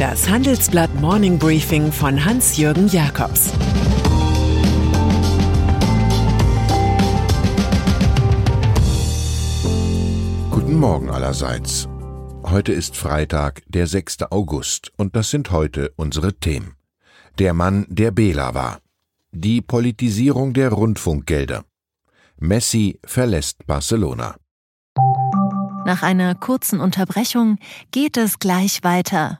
Das Handelsblatt Morning Briefing von Hans-Jürgen Jakobs Guten Morgen allerseits. Heute ist Freitag, der 6. August, und das sind heute unsere Themen. Der Mann, der Bela war. Die Politisierung der Rundfunkgelder. Messi verlässt Barcelona. Nach einer kurzen Unterbrechung geht es gleich weiter.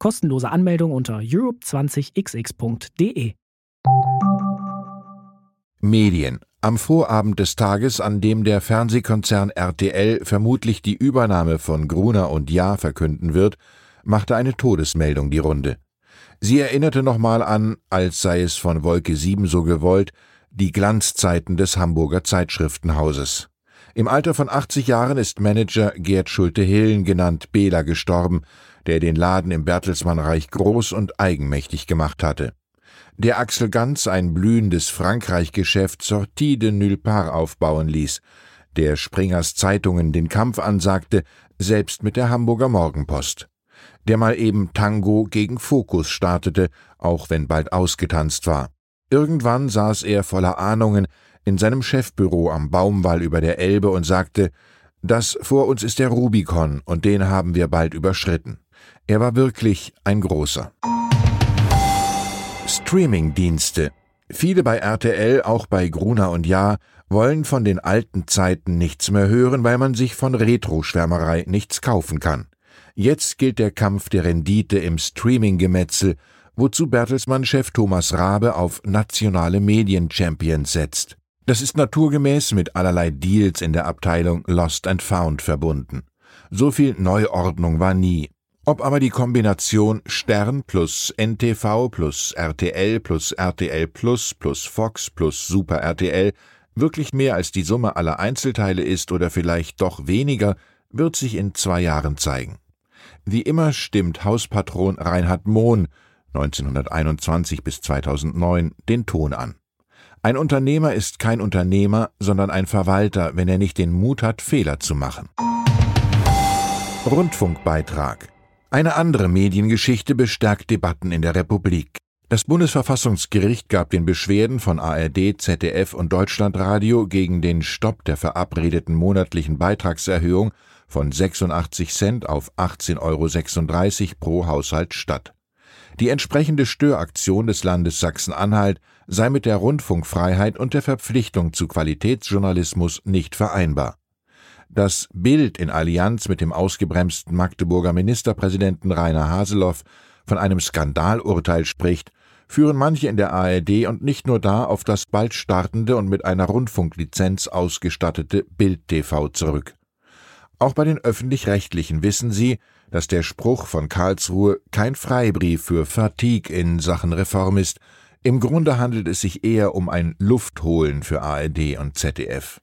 Kostenlose Anmeldung unter europe20xx.de. Medien. Am Vorabend des Tages, an dem der Fernsehkonzern RTL vermutlich die Übernahme von Gruner und Jahr verkünden wird, machte eine Todesmeldung die Runde. Sie erinnerte nochmal an, als sei es von Wolke 7 so gewollt, die Glanzzeiten des Hamburger Zeitschriftenhauses. Im Alter von 80 Jahren ist Manager Gerd Schulte-Hillen genannt Bela gestorben, der den Laden im Bertelsmannreich groß und eigenmächtig gemacht hatte. Der Axel Ganz ein blühendes Frankreich-Geschäft Sortie de Nulle part aufbauen ließ, der Springers Zeitungen den Kampf ansagte, selbst mit der Hamburger Morgenpost. Der mal eben Tango gegen Fokus startete, auch wenn bald ausgetanzt war. Irgendwann saß er voller Ahnungen in seinem Chefbüro am Baumwall über der Elbe und sagte, das vor uns ist der Rubikon und den haben wir bald überschritten. Er war wirklich ein großer. Streaming-Dienste. Viele bei RTL, auch bei Gruner und Ja, wollen von den alten Zeiten nichts mehr hören, weil man sich von Retro-Schwärmerei nichts kaufen kann. Jetzt gilt der Kampf der Rendite im Streaming-Gemetzel, wozu Bertelsmann-Chef Thomas Rabe auf nationale Medien-Champions setzt. Das ist naturgemäß mit allerlei Deals in der Abteilung Lost and Found verbunden. So viel Neuordnung war nie. Ob aber die Kombination Stern plus NTV plus RTL plus RTL Plus plus Fox plus Super RTL wirklich mehr als die Summe aller Einzelteile ist oder vielleicht doch weniger, wird sich in zwei Jahren zeigen. Wie immer stimmt Hauspatron Reinhard Mohn 1921 bis 2009 den Ton an. Ein Unternehmer ist kein Unternehmer, sondern ein Verwalter, wenn er nicht den Mut hat, Fehler zu machen. Rundfunkbeitrag eine andere Mediengeschichte bestärkt Debatten in der Republik. Das Bundesverfassungsgericht gab den Beschwerden von ARD, ZDF und Deutschlandradio gegen den Stopp der verabredeten monatlichen Beitragserhöhung von 86 Cent auf 18,36 Euro pro Haushalt statt. Die entsprechende Störaktion des Landes Sachsen-Anhalt sei mit der Rundfunkfreiheit und der Verpflichtung zu Qualitätsjournalismus nicht vereinbar. Das Bild in Allianz mit dem ausgebremsten Magdeburger Ministerpräsidenten Rainer Haseloff von einem Skandalurteil spricht, führen manche in der ARD und nicht nur da auf das bald startende und mit einer Rundfunklizenz ausgestattete Bild TV zurück. Auch bei den öffentlich-rechtlichen wissen sie, dass der Spruch von Karlsruhe kein Freibrief für Fatigue in Sachen Reform ist. Im Grunde handelt es sich eher um ein Luftholen für ARD und ZDF.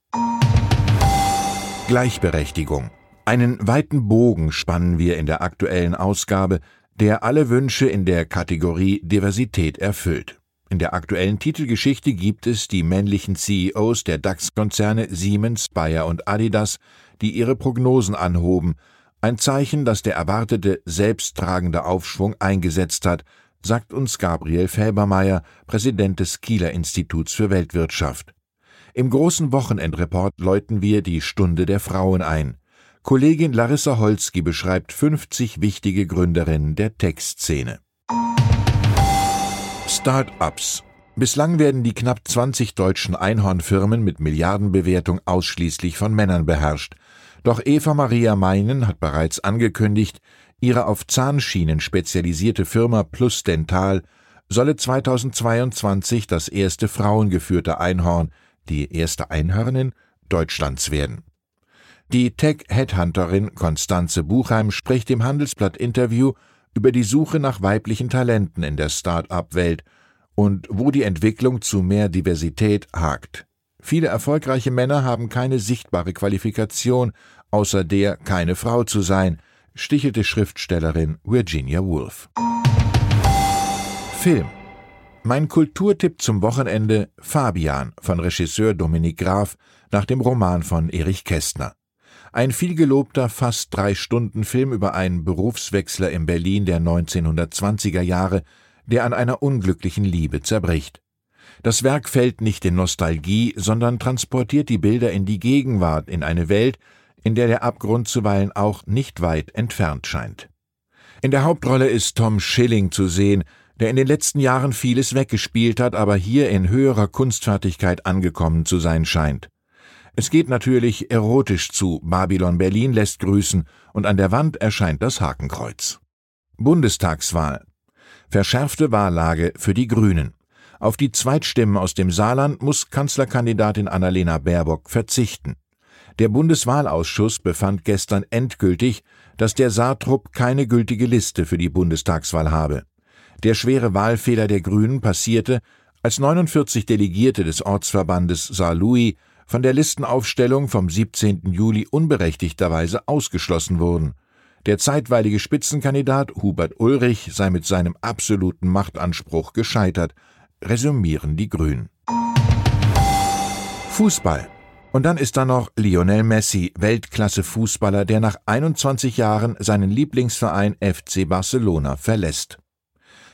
Gleichberechtigung. Einen weiten Bogen spannen wir in der aktuellen Ausgabe, der alle Wünsche in der Kategorie Diversität erfüllt. In der aktuellen Titelgeschichte gibt es die männlichen CEOs der DAX-Konzerne Siemens, Bayer und Adidas, die ihre Prognosen anhoben, ein Zeichen, dass der erwartete selbsttragende Aufschwung eingesetzt hat, sagt uns Gabriel Felbermeier, Präsident des Kieler Instituts für Weltwirtschaft. Im großen Wochenendreport läuten wir die Stunde der Frauen ein. Kollegin Larissa Holzki beschreibt 50 wichtige Gründerinnen der Tech-Szene. Start-ups. Bislang werden die knapp 20 deutschen Einhornfirmen mit Milliardenbewertung ausschließlich von Männern beherrscht. Doch Eva Maria Meinen hat bereits angekündigt, ihre auf Zahnschienen spezialisierte Firma Plus Dental solle 2022 das erste frauengeführte Einhorn die erste Einhörnin Deutschlands werden. Die Tech-Headhunterin Konstanze Buchheim spricht im Handelsblatt-Interview über die Suche nach weiblichen Talenten in der Start-up-Welt und wo die Entwicklung zu mehr Diversität hakt. Viele erfolgreiche Männer haben keine sichtbare Qualifikation, außer der, keine Frau zu sein, stichelte Schriftstellerin Virginia Woolf. Film Mein Kulturtipp zum Wochenende Fabian von Regisseur Dominik Graf nach dem Roman von Erich Kästner. Ein vielgelobter, fast drei Stunden Film über einen Berufswechsler in Berlin der 1920er Jahre, der an einer unglücklichen Liebe zerbricht. Das Werk fällt nicht in Nostalgie, sondern transportiert die Bilder in die Gegenwart, in eine Welt, in der der Abgrund zuweilen auch nicht weit entfernt scheint. In der Hauptrolle ist Tom Schilling zu sehen, der in den letzten Jahren vieles weggespielt hat, aber hier in höherer Kunstfertigkeit angekommen zu sein scheint. Es geht natürlich erotisch zu, Babylon Berlin lässt grüßen und an der Wand erscheint das Hakenkreuz. Bundestagswahl. Verschärfte Wahllage für die Grünen. Auf die Zweitstimmen aus dem Saarland muss Kanzlerkandidatin Annalena Baerbock verzichten. Der Bundeswahlausschuss befand gestern endgültig, dass der Saartrupp keine gültige Liste für die Bundestagswahl habe. Der schwere Wahlfehler der Grünen passierte, als 49 Delegierte des Ortsverbandes Saarlouis von der Listenaufstellung vom 17. Juli unberechtigterweise ausgeschlossen wurden. Der zeitweilige Spitzenkandidat Hubert Ulrich sei mit seinem absoluten Machtanspruch gescheitert, resümieren die Grünen. Fußball und dann ist da noch Lionel Messi, Weltklasse-Fußballer, der nach 21 Jahren seinen Lieblingsverein FC Barcelona verlässt.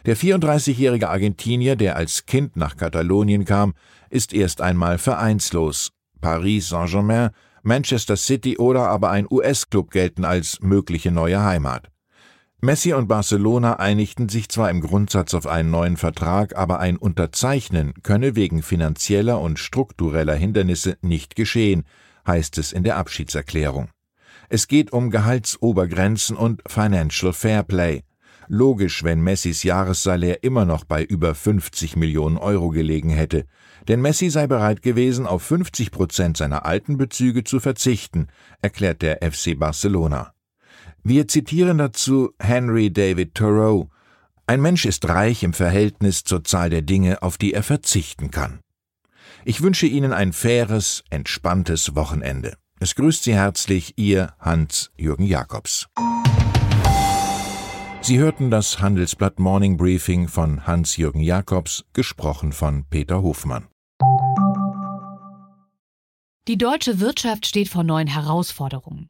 Der 34-jährige Argentinier, der als Kind nach Katalonien kam, ist erst einmal vereinslos. Paris Saint-Germain, Manchester City oder aber ein US-Club gelten als mögliche neue Heimat. Messi und Barcelona einigten sich zwar im Grundsatz auf einen neuen Vertrag, aber ein Unterzeichnen könne wegen finanzieller und struktureller Hindernisse nicht geschehen, heißt es in der Abschiedserklärung. Es geht um Gehaltsobergrenzen und Financial Fairplay. Logisch, wenn Messis Jahressalär immer noch bei über 50 Millionen Euro gelegen hätte. Denn Messi sei bereit gewesen, auf 50 Prozent seiner alten Bezüge zu verzichten, erklärt der FC Barcelona. Wir zitieren dazu Henry David Thoreau. Ein Mensch ist reich im Verhältnis zur Zahl der Dinge, auf die er verzichten kann. Ich wünsche Ihnen ein faires, entspanntes Wochenende. Es grüßt Sie herzlich Ihr Hans-Jürgen Jakobs. Sie hörten das Handelsblatt Morning Briefing von Hans-Jürgen Jakobs, gesprochen von Peter Hofmann. Die deutsche Wirtschaft steht vor neuen Herausforderungen